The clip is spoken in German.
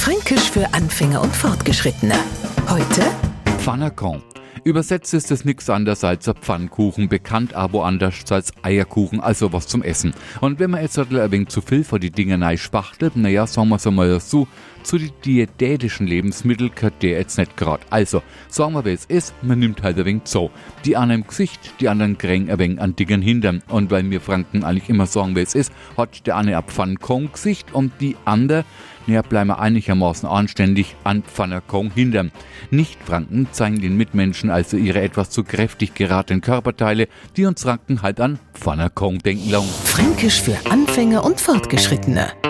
Fränkisch für Anfänger und Fortgeschrittene. Heute Pfannerkorn. Übersetzt ist es nichts anderes als ein Pfannkuchen, bekannt aber anders als Eierkuchen, also was zum Essen. Und wenn man jetzt ein wenig zu viel von die Dinge neu spachtelt, naja, sagen wir es einmal so, zu den diätetischen Lebensmitteln gehört der jetzt nicht gerade. Also, sagen wir, wie es ist, man nimmt halt ein wenig so. Die einen im Gesicht, die anderen kriegen ein wenig an Dingen hindern. Und weil wir Franken eigentlich immer sagen, wie es ist, hat der eine ein Pfannkuchen-Gesicht und die andere ja, bleiben wir einigermaßen anständig an Pfannerkong hindern. Nicht-Franken zeigen den Mitmenschen also ihre etwas zu kräftig geratenen Körperteile, die uns Franken halt an Pfannerkong denken lassen. Fränkisch für Anfänger und Fortgeschrittene.